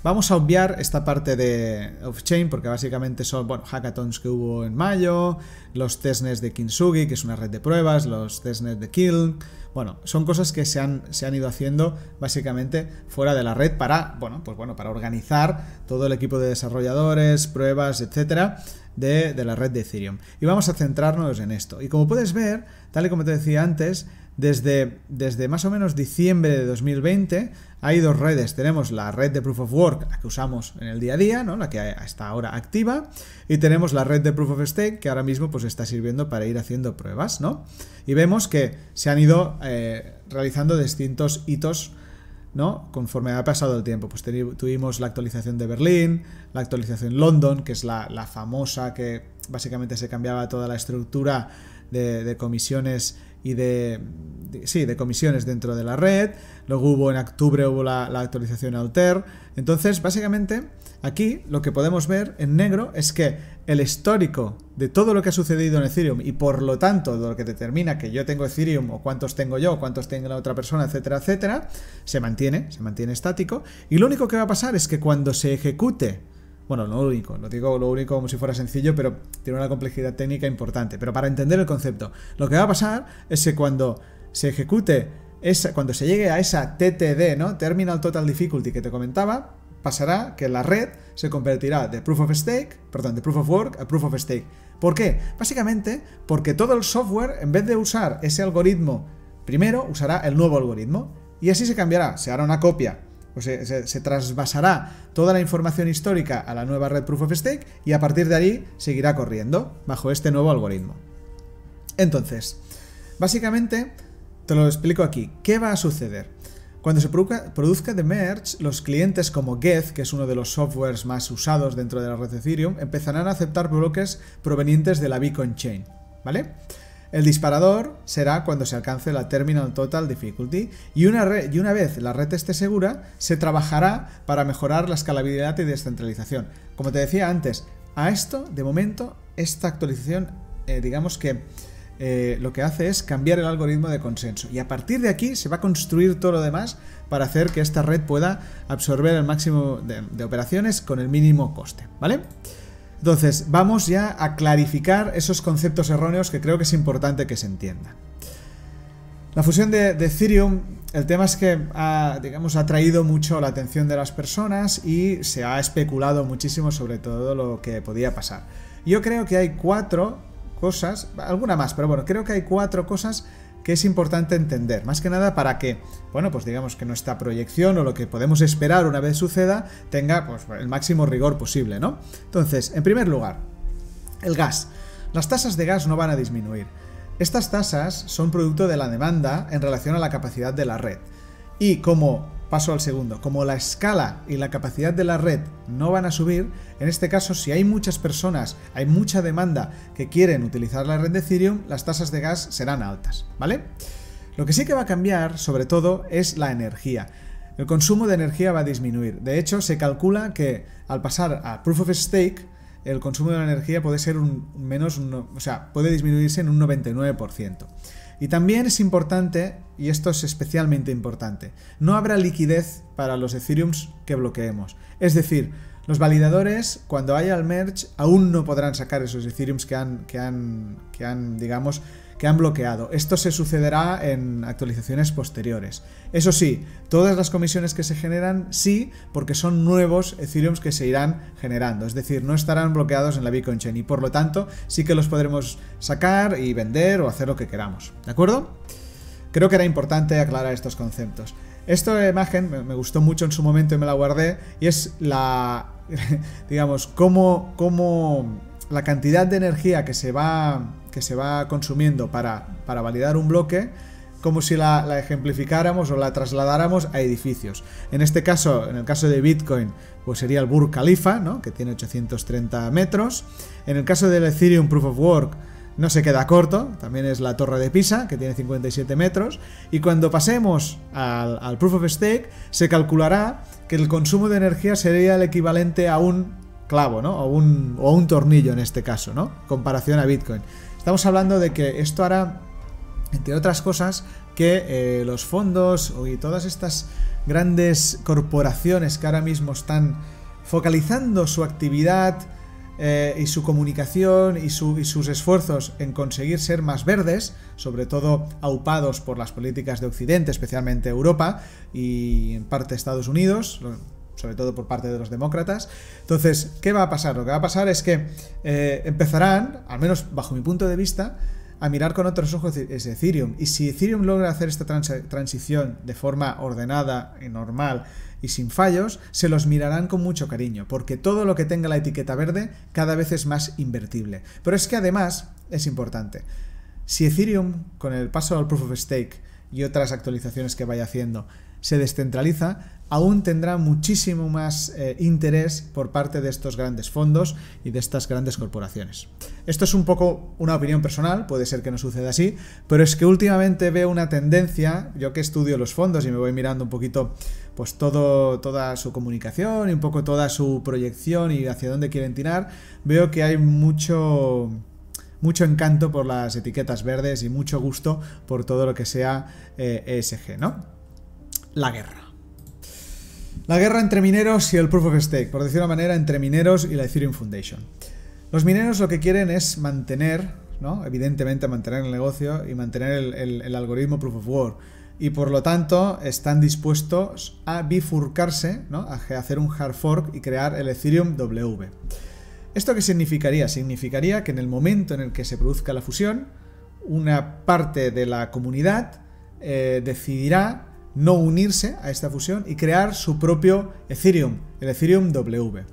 Vamos a obviar esta parte de off-chain porque básicamente son bueno, hackathons que hubo en mayo, los testnets de Kintsugi, que es una red de pruebas, los testnets de Kill. Bueno, son cosas que se han, se han ido haciendo básicamente fuera de la red para, bueno, pues bueno, para organizar todo el equipo de desarrolladores, pruebas, etcétera, de, la red de Ethereum. Y vamos a centrarnos en esto. Y como puedes ver, tal y como te decía antes, desde, desde más o menos diciembre de 2020 hay dos redes. Tenemos la red de Proof of Work, la que usamos en el día a día, ¿no? la que está ahora activa, y tenemos la red de Proof of Stake, que ahora mismo pues, está sirviendo para ir haciendo pruebas. ¿no? Y vemos que se han ido eh, realizando distintos hitos ¿no? Conforme ha pasado el tiempo, pues tuvimos la actualización de Berlín, la actualización London, que es la, famosa que básicamente se cambiaba toda la estructura de comisiones y de, sí, de comisiones dentro de la red. Luego hubo en octubre hubo la, actualización Alter. Entonces, básicamente, aquí lo que podemos ver en negro es que el histórico de todo lo que ha sucedido en Ethereum y por lo tanto de lo que determina que yo tengo Ethereum o cuántos tengo yo, cuántos tengo la otra persona, etcétera, etcétera, se mantiene, se mantiene estático. Y lo único que va a pasar es que cuando se ejecute bueno, lo único, lo digo lo único como si fuera sencillo, pero tiene una complejidad técnica importante. Pero para entender el concepto, lo que va a pasar es que cuando se ejecute, esa, cuando se llegue a esa TTD, ¿no? Terminal Total Difficulty que te comentaba, pasará que la red se convertirá de proof of stake, perdón, de proof of work a proof of stake. ¿Por qué? Básicamente porque todo el software, en vez de usar ese algoritmo primero, usará el nuevo algoritmo. Y así se cambiará, se hará una copia, se, trasvasará toda la información histórica a la nueva red proof of stake y a partir de ahí seguirá corriendo bajo este nuevo algoritmo. Entonces, básicamente, te lo explico aquí. ¿Qué va a suceder? Cuando se produzca, The Merge, los clientes como Geth, que es uno de los softwares más usados dentro de la red Ethereum, empezarán a aceptar bloques provenientes de la Bitcoin Chain, ¿vale? El disparador será cuando se alcance la Terminal Total Difficulty y una, vez la red esté segura, se trabajará para mejorar la escalabilidad y descentralización. Como te decía antes, a esto, de momento, esta actualización, eh, digamos que eh, lo que hace es cambiar el algoritmo de consenso. Y a partir de aquí se va a construir todo lo demás para hacer que esta red pueda absorber el máximo de, operaciones con el mínimo coste. ¿Vale? Entonces, vamos ya a clarificar esos conceptos erróneos que creo que es importante que se entiendan. La fusión de, Ethereum, el tema es que ha, digamos, ha traído mucho la atención de las personas y se ha especulado muchísimo sobre todo lo que podía pasar. Yo creo que hay cuatro cosas, alguna más, pero bueno, creo que hay cuatro cosas que es importante entender, más que nada para que, bueno, pues digamos que nuestra proyección o lo que podemos esperar una vez suceda tenga pues, el máximo rigor posible, ¿no? Entonces, en primer lugar, el gas. Las tasas de gas no van a disminuir. Estas tasas son producto de la demanda en relación a la capacidad de la red. Y como Paso al segundo. Como la escala y la capacidad de la red no van a subir, en este caso si hay muchas personas, hay mucha demanda que quieren utilizar la red de Ethereum, las tasas de gas serán altas, ¿vale? Lo que sí que va a cambiar, sobre todo, es la energía. El consumo de energía va a disminuir. De hecho, se calcula que al pasar a Proof of Stake, el consumo de la energía puede ser un menos, o sea, puede disminuirse en un 99%. Y también es importante, y esto es especialmente importante, no habrá liquidez para los Ethereums que bloqueemos. Es decir, los validadores, cuando haya el merge, aún no podrán sacar esos Ethereums que han, que han, que han digamos, que han bloqueado. Esto se sucederá en actualizaciones posteriores. Eso sí, todas las comisiones que se generan sí, porque son nuevos Ethereum que se irán generando, es decir, no estarán bloqueados en la Bitcoin Chain y por lo tanto sí que los podremos sacar y vender o hacer lo que queramos. ¿De acuerdo? Creo que era importante aclarar estos conceptos. Esta imagen me gustó mucho en su momento y me la guardé y es la, digamos, cómo, cómo la cantidad de energía que se va que se va consumiendo para, para validar un bloque como si la, ejemplificáramos o la trasladáramos a edificios. En este caso, en el caso de Bitcoin, pues sería el Burj Khalifa, ¿no? que tiene 830 metros. En el caso del Ethereum Proof of Work, no se queda corto, también es la Torre de Pisa, que tiene 57 metros. Y cuando pasemos al, al Proof of Stake, se calculará que el consumo de energía sería el equivalente a un clavo, ¿no? O un, o un tornillo en este caso, ¿no? Comparación a Bitcoin. Estamos hablando de que esto hará, entre otras cosas, que eh, los fondos y todas estas grandes corporaciones que ahora mismo están focalizando su actividad eh, y su comunicación y, sus esfuerzos en conseguir ser más verdes, sobre todo aupados por las políticas de Occidente, especialmente Europa y en parte Estados Unidos, sobre todo por parte de los demócratas. Entonces, ¿qué va a pasar? Lo que va a pasar es que eh, empezarán, al menos bajo mi punto de vista, a mirar con otros ojos es Ethereum. Y si Ethereum logra hacer esta transición de forma ordenada y normal y sin fallos, se los mirarán con mucho cariño, porque todo lo que tenga la etiqueta verde cada vez es más invertible. Pero es que además es importante. Si Ethereum, con el paso al Proof of Stake y otras actualizaciones que vaya haciendo, se descentraliza, aún tendrá muchísimo más eh, interés por parte de estos grandes fondos y de estas grandes corporaciones. Esto es un poco una opinión personal, puede ser que no suceda así, pero es que últimamente veo una tendencia, yo que estudio los fondos y me voy mirando un poquito pues todo, toda su comunicación y un poco toda su proyección y hacia dónde quieren tirar, veo que hay mucho mucho encanto por las etiquetas verdes y mucho gusto por todo lo que sea ESG, eh, ¿no? La guerra. La guerra entre mineros y el Proof of Stake, por decirlo de una manera, entre mineros y la Ethereum Foundation. Los mineros lo que quieren es mantener, ¿no? evidentemente mantener el negocio y mantener el, algoritmo Proof of Work. y por lo tanto están dispuestos a bifurcarse, ¿no? a hacer un hard fork y crear el Ethereum W. ¿Esto qué significaría? Significaría que en el momento en el que se produzca la fusión, una parte de la comunidad eh, decidirá no unirse a esta fusión y crear su propio Ethereum, el Ethereum W.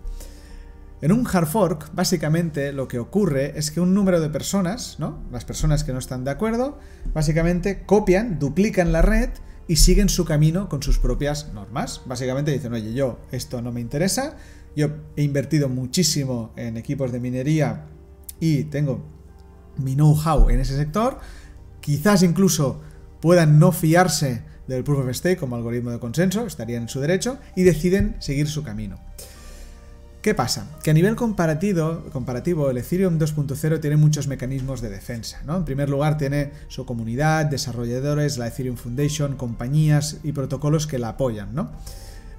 En un hard fork, básicamente lo que ocurre es que un número de personas, ¿no? Las personas que no están de acuerdo, básicamente copian, duplican la red y siguen su camino con sus propias normas. Básicamente dicen, oye, yo esto no me interesa, yo he invertido muchísimo en equipos de minería y tengo mi know-how en ese sector, quizás incluso puedan no fiarse del proof of stake como algoritmo de consenso, estarían en su derecho, y deciden seguir su camino. ¿Qué pasa? Que a nivel comparativo, el Ethereum 2.0 tiene muchos mecanismos de defensa. ¿no? En primer lugar, tiene su comunidad, desarrolladores, la Ethereum Foundation, compañías y protocolos que la apoyan.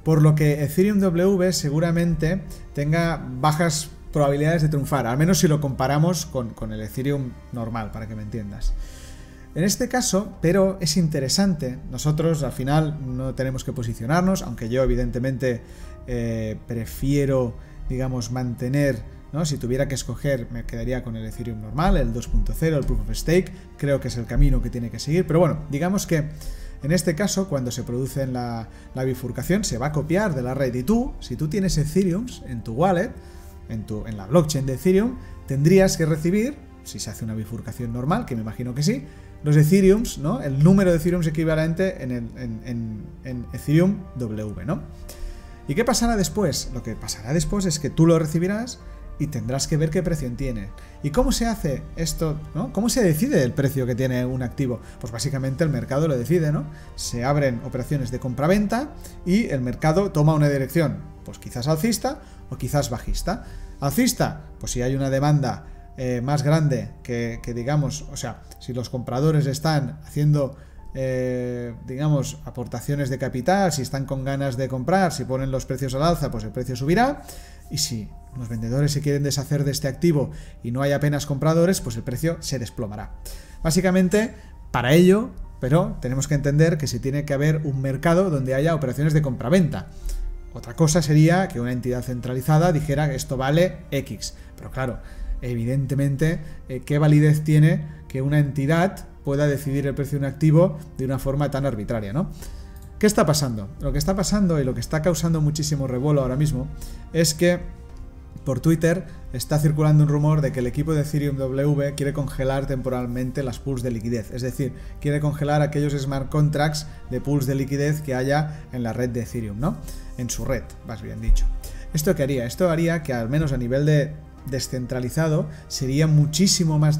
Por lo que Ethereum W seguramente tenga bajas probabilidades de triunfar, al menos si lo comparamos con, con el Ethereum normal, para que me entiendas. En este caso, pero es interesante, nosotros al final no tenemos que posicionarnos, aunque yo evidentemente eh, prefiero, digamos, mantener, ¿no? si tuviera que escoger me quedaría con el Ethereum normal, el 2.0, el Proof of Stake, creo que es el camino que tiene que seguir, pero bueno, digamos que en este caso, cuando se produce la, bifurcación, se va a copiar de la red. Y tú, si tú tienes Ethereum en tu wallet, en, tu, en la blockchain de Ethereum, tendrías que recibir, si se hace una bifurcación normal, que me imagino que sí, los Ethereums, ¿no? El número de Ethereums equivalente en, en, Ethereum W, ¿no? ¿Y qué pasará después? Lo que pasará después es que tú lo recibirás y tendrás que ver qué precio tiene. ¿Y cómo se hace esto? ¿no? ¿Cómo se decide el precio que tiene un activo? Pues básicamente el mercado lo decide, ¿no? Se abren operaciones de compra-venta y el mercado toma una dirección, pues quizás alcista o quizás bajista. Alcista, pues si hay una demanda eh, más grande que, digamos, o sea, si los compradores están haciendo, eh, digamos, aportaciones de capital, si están con ganas de comprar, si ponen los precios al alza, pues el precio subirá. Y si los vendedores se quieren deshacer de este activo y no hay apenas compradores, pues el precio se desplomará. Básicamente, para ello, pero tenemos que entender que se tiene que haber un mercado donde haya operaciones de compraventa. Otra cosa sería que una entidad centralizada dijera que esto vale X. Pero claro, evidentemente, eh, ¿qué validez tiene que una entidad pueda decidir el precio de un activo de una forma tan arbitraria, ¿no? ¿Qué está pasando? Lo que está pasando y lo que está causando muchísimo revuelo ahora mismo es que por Twitter está circulando un rumor de que el equipo de Ethereum W quiere congelar temporalmente las pools de liquidez, es decir, quiere congelar aquellos smart contracts de pools de liquidez que haya en la red de Ethereum, ¿no? En su red, más bien dicho. ¿Esto qué haría? Esto haría que al menos a nivel de descentralizado, sería muchísimo más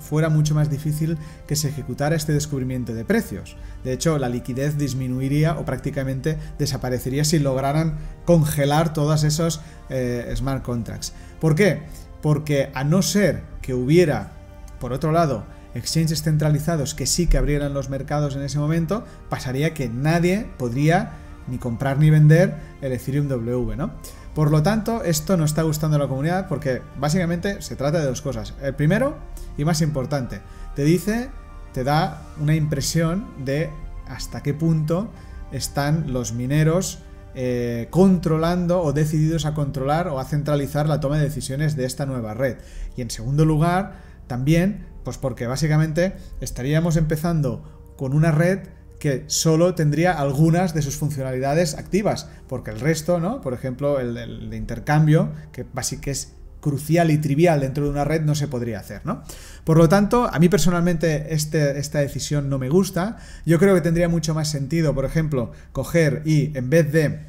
fuera mucho más difícil que se ejecutara este descubrimiento de precios. De hecho, la liquidez disminuiría o prácticamente desaparecería si lograran congelar todos esos eh, smart contracts. ¿Por qué? Porque a no ser que hubiera, por otro lado, exchanges centralizados que sí que abrieran los mercados en ese momento, pasaría que nadie podría ni comprar ni vender el Ethereum W, ¿no? Por lo tanto, esto no está gustando a la comunidad porque básicamente se trata de dos cosas. El primero, y más importante, te dice, te da una impresión de hasta qué punto están los mineros eh, controlando o decididos a controlar o a centralizar la toma de decisiones de esta nueva red. Y en segundo lugar, también, pues porque básicamente estaríamos empezando con una red que solo tendría algunas de sus funcionalidades activas, porque el resto, ¿no? Por ejemplo, el, de intercambio, que básicamente es crucial y trivial dentro de una red, no se podría hacer, ¿no? Por lo tanto, a mí personalmente este, esta decisión no me gusta. Yo creo que tendría mucho más sentido, por ejemplo, coger y en vez de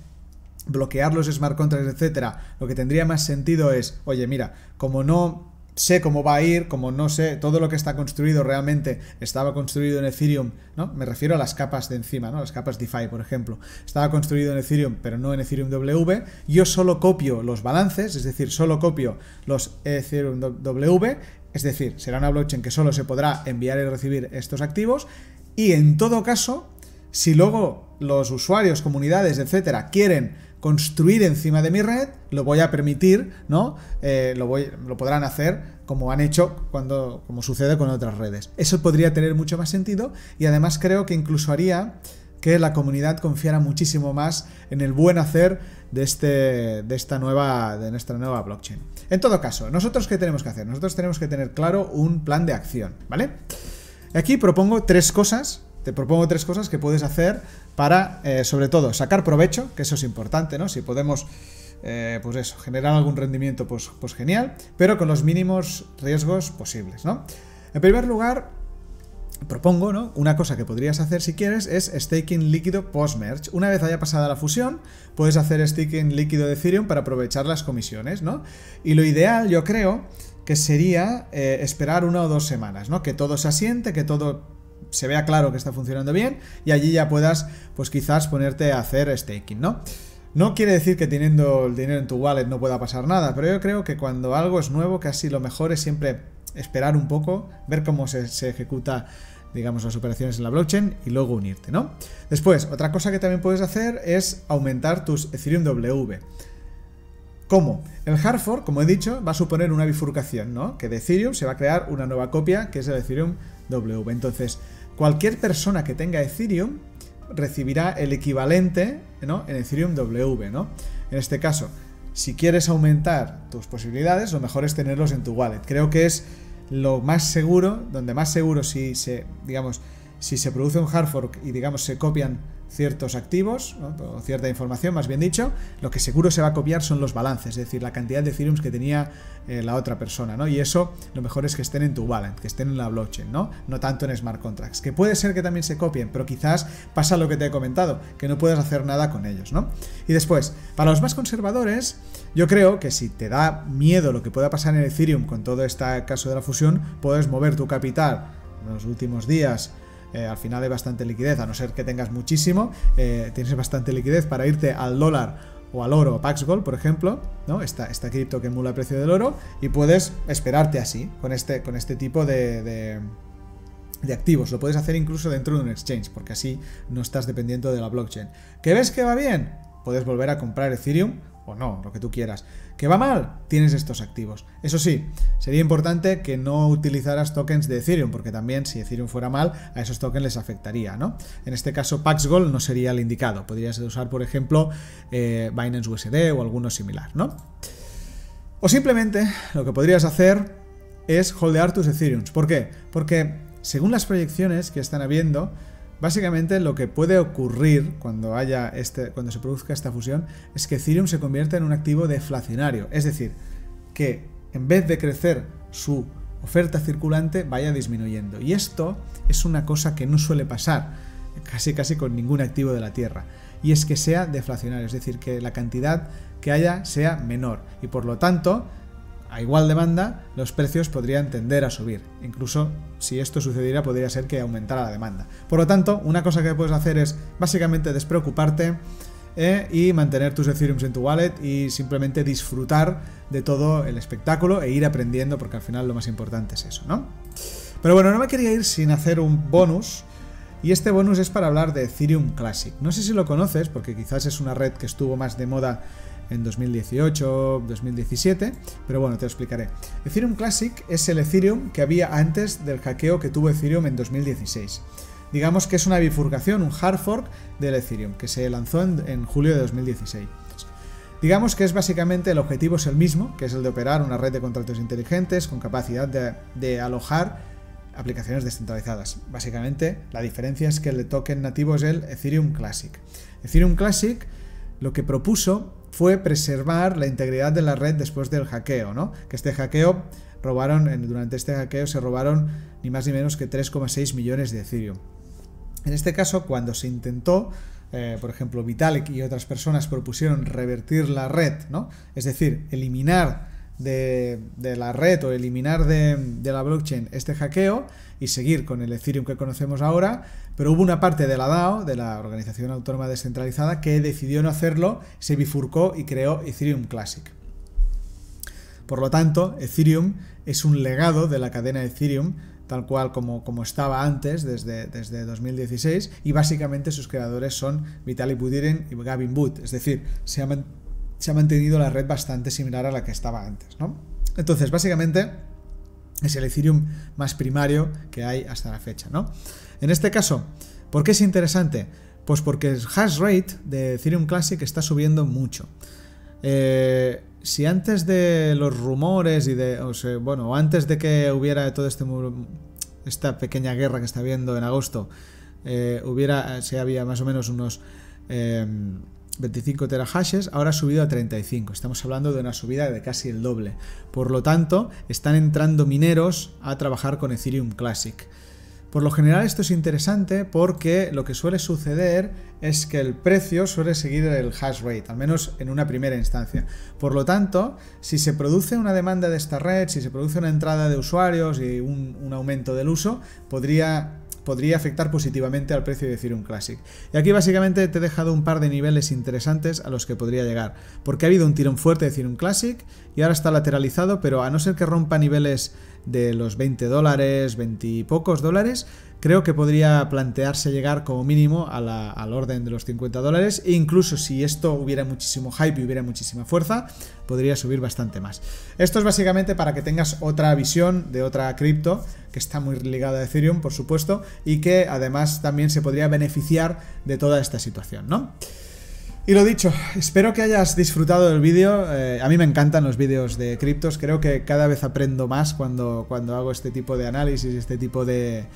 bloquear los smart contracts, etcétera, lo que tendría más sentido es, oye, mira, como no sé cómo va a ir, como no sé, todo lo que está construido realmente estaba construido en Ethereum, ¿no? Me refiero a las capas de encima, ¿no? Las capas DeFi, por ejemplo. Estaba construido en Ethereum, pero no en Ethereum W. Yo solo copio los balances, es decir, solo copio los Ethereum W, es decir, será una blockchain que solo se podrá enviar y recibir estos activos. Y en todo caso, si luego los usuarios, comunidades, etcétera, quieren construir encima de mi red, lo voy a permitir, ¿no? Eh, lo, lo podrán hacer como han hecho cuando, como sucede con otras redes. Eso podría tener mucho más sentido y además creo que incluso haría que la comunidad confiara muchísimo más en el buen hacer de, este, de, esta nueva, de nuestra nueva blockchain. En todo caso, ¿nosotros qué tenemos que hacer? Nosotros tenemos que tener claro un plan de acción, ¿vale? Aquí propongo tres cosas, te propongo tres cosas que puedes hacer para, eh, sobre todo, sacar provecho, que eso es importante, ¿no? Si podemos, eh, pues eso, generar algún rendimiento, pues, pues genial, pero con los mínimos riesgos posibles, ¿no? En primer lugar, propongo, ¿no? Una cosa que podrías hacer si quieres es staking líquido post-merge. Una vez haya pasada la fusión, puedes hacer staking líquido de Ethereum para aprovechar las comisiones, ¿no? Y lo ideal, yo creo, que sería eh, esperar una o dos semanas, ¿no? Que todo se asiente, que todo se vea claro que está funcionando bien y allí ya puedas, pues quizás ponerte a hacer staking, ¿no? No quiere decir que teniendo el dinero en tu wallet no pueda pasar nada, pero yo creo que cuando algo es nuevo, casi lo mejor es siempre esperar un poco, ver cómo se, se ejecuta digamos, las operaciones en la blockchain y luego unirte, ¿no? Después, otra cosa que también puedes hacer es aumentar tus Ethereum W. ¿Cómo? El hard fork, como he dicho, va a suponer una bifurcación, ¿no? Que de Ethereum se va a crear una nueva copia que es el Ethereum W. Entonces, cualquier persona que tenga Ethereum recibirá el equivalente, ¿no? En Ethereum W, ¿no? En este caso, si quieres aumentar tus posibilidades, lo mejor es tenerlos en tu wallet. Creo que es lo más seguro, donde más seguro si se, digamos, si se produce un hard fork y digamos se copian ciertos activos, o cierta información, más bien dicho, lo que seguro se va a copiar son los balances, es decir, la cantidad de Ethereum que tenía eh, la otra persona, ¿no? Y eso lo mejor es que estén en tu wallet, que estén en la blockchain, ¿no? No tanto en smart contracts, que puede ser que también se copien, pero quizás pasa lo que te he comentado, que no puedes hacer nada con ellos, ¿no? Y después, para los más conservadores, yo creo que si te da miedo lo que pueda pasar en Ethereum con todo este caso de la fusión, puedes mover tu capital en los últimos días eh, al final hay bastante liquidez, a no ser que tengas muchísimo, eh, tienes bastante liquidez para irte al dólar o al oro, Pax Gold, por ejemplo, ¿no? Esta, esta cripto que emula el precio del oro, y puedes esperarte así, con este, con este tipo de, de, de, activos. Lo puedes hacer incluso dentro de un exchange, porque así no estás dependiendo de la blockchain. ¿Que ves que va bien? Puedes volver a comprar Ethereum o no, lo que tú quieras. ¿Que va mal? Tienes estos activos. Eso sí, sería importante que no utilizaras tokens de Ethereum, porque también si Ethereum fuera mal, a esos tokens les afectaría, ¿no? En este caso, Pax Gold no sería el indicado. Podrías usar, por ejemplo, eh, Binance USD o alguno similar, ¿no? O simplemente lo que podrías hacer es holdear tus Ethereums. ¿Por qué? Porque según las proyecciones que están habiendo, Básicamente lo que puede ocurrir cuando haya este, cuando se produzca esta fusión es que Ethereum se convierta en un activo deflacionario, es decir, que en vez de crecer su oferta circulante vaya disminuyendo. Y esto es una cosa que no suele pasar casi casi con ningún activo de la Tierra. Y es que sea deflacionario, es decir, que la cantidad que haya sea menor. Y por lo tanto, a igual demanda, los precios podrían tender a subir. Incluso si esto sucediera, podría ser que aumentara la demanda. Por lo tanto, una cosa que puedes hacer es básicamente despreocuparte eh, y mantener tus Ethereum en tu wallet y simplemente disfrutar de todo el espectáculo e ir aprendiendo, porque al final lo más importante es eso, ¿no? Pero bueno, no me quería ir sin hacer un bonus. Y este bonus es para hablar de Ethereum Classic. No sé si lo conoces, porque quizás es una red que estuvo más de moda en 2018, 2017, pero bueno, te lo explicaré. Ethereum Classic es el Ethereum que había antes del hackeo que tuvo Ethereum en 2016. Digamos que es una bifurcación, un hard fork del Ethereum, que se lanzó en, julio de 2016. Digamos que es básicamente el objetivo es el mismo, que es el de operar una red de contratos inteligentes con capacidad de, de alojar aplicaciones descentralizadas. Básicamente, la diferencia es que el token nativo es el Ethereum Classic. Ethereum Classic lo que propuso fue preservar la integridad de la red después del hackeo, ¿no? Que este hackeo robaron, durante este hackeo se robaron ni más ni menos que 3,6 millones de Ethereum. En este caso, cuando se intentó, eh, por ejemplo, Vitalik y otras personas propusieron revertir la red, ¿no? Es decir, eliminar de, la red o eliminar de, de, la blockchain este hackeo y seguir con el Ethereum que conocemos ahora, pero hubo una parte de la DAO, de la Organización Autónoma Descentralizada, que decidió no hacerlo, se bifurcó y creó Ethereum Classic. Por lo tanto, Ethereum es un legado de la cadena Ethereum, tal cual como, como estaba antes, desde, desde 2016, y básicamente sus creadores son Vitaly Buterin y Gavin Wood, es decir, se ha, se ha mantenido la red bastante similar a la que estaba antes, ¿no? Entonces, básicamente es el Ethereum más primario que hay hasta la fecha, ¿no? En este caso, ¿por qué es interesante? Pues porque el hash rate de Ethereum Classic está subiendo mucho. Eh, si antes de los rumores y de, o bueno, antes de que hubiera todo este esta pequeña guerra que está habiendo en agosto, eh, hubiera, si había más o menos unos 25 eh, terahashes, ahora ha subido a 35. Estamos hablando de una subida de casi el doble. Por lo tanto, están entrando mineros a trabajar con Ethereum Classic. Por lo general esto es interesante porque lo que suele suceder es que el precio suele seguir el hash rate, al menos en una primera instancia. Por lo tanto, si se produce una demanda de esta red, si se produce una entrada de usuarios y un, aumento del uso, podría podría afectar positivamente al precio de Ethereum Classic. Y aquí básicamente te he dejado un par de niveles interesantes a los que podría llegar, porque ha habido un tirón fuerte de Ethereum Classic y ahora está lateralizado, pero a no ser que rompa niveles de los 20 dólares, 20 y pocos dólares, creo que podría plantearse llegar como mínimo a la, al orden de los 50 dólares e incluso si esto hubiera muchísimo hype y hubiera muchísima fuerza, podría subir bastante más. Esto es básicamente para que tengas otra visión de otra cripto que está muy ligada a Ethereum, por supuesto, y que además también se podría beneficiar de toda esta situación, ¿no? Y lo dicho, espero que hayas disfrutado del vídeo. Eh, a mí me encantan los vídeos de criptos. Creo que cada vez aprendo más cuando, cuando hago este tipo de análisis, este tipo de,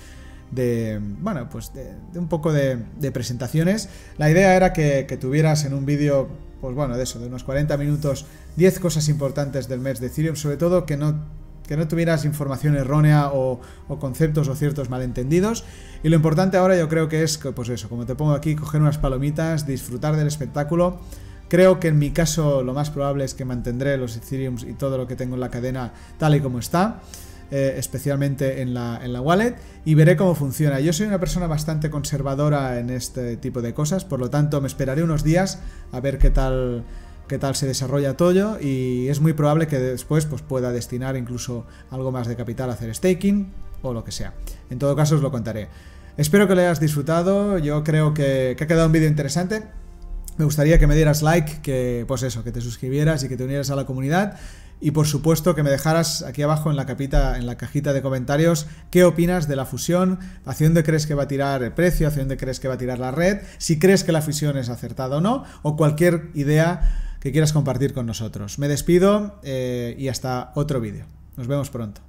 de bueno, pues de, un poco de, presentaciones. La idea era que, tuvieras en un vídeo, pues bueno, de eso, de unos 40 minutos, 10 cosas importantes del mes de Ethereum, sobre todo que no, que no tuvieras información errónea o, conceptos o ciertos malentendidos. Y lo importante ahora yo creo que es, pues eso, como te pongo aquí, coger unas palomitas, disfrutar del espectáculo. Creo que en mi caso lo más probable es que mantendré los Ethereums y todo lo que tengo en la cadena tal y como está. Eh, especialmente en la, en la wallet, y veré cómo funciona. Yo soy una persona bastante conservadora en este tipo de cosas, por lo tanto me esperaré unos días a ver qué tal qué tal se desarrolla todo y es muy probable que después pues, pueda destinar incluso algo más de capital a hacer staking o lo que sea. En todo caso os lo contaré. Espero que lo hayas disfrutado, yo creo que, que ha quedado un vídeo interesante. Me gustaría que me dieras like, que pues eso, que te suscribieras y que te unieras a la comunidad. Y por supuesto que me dejaras aquí abajo en la, capita, en la cajita de comentarios qué opinas de la fusión, hacia dónde crees que va a tirar el precio, hacia dónde crees que va a tirar la red, si crees que la fusión es acertada o no, o cualquier idea que quieras compartir con nosotros. Me despido eh, y hasta otro vídeo. Nos vemos pronto.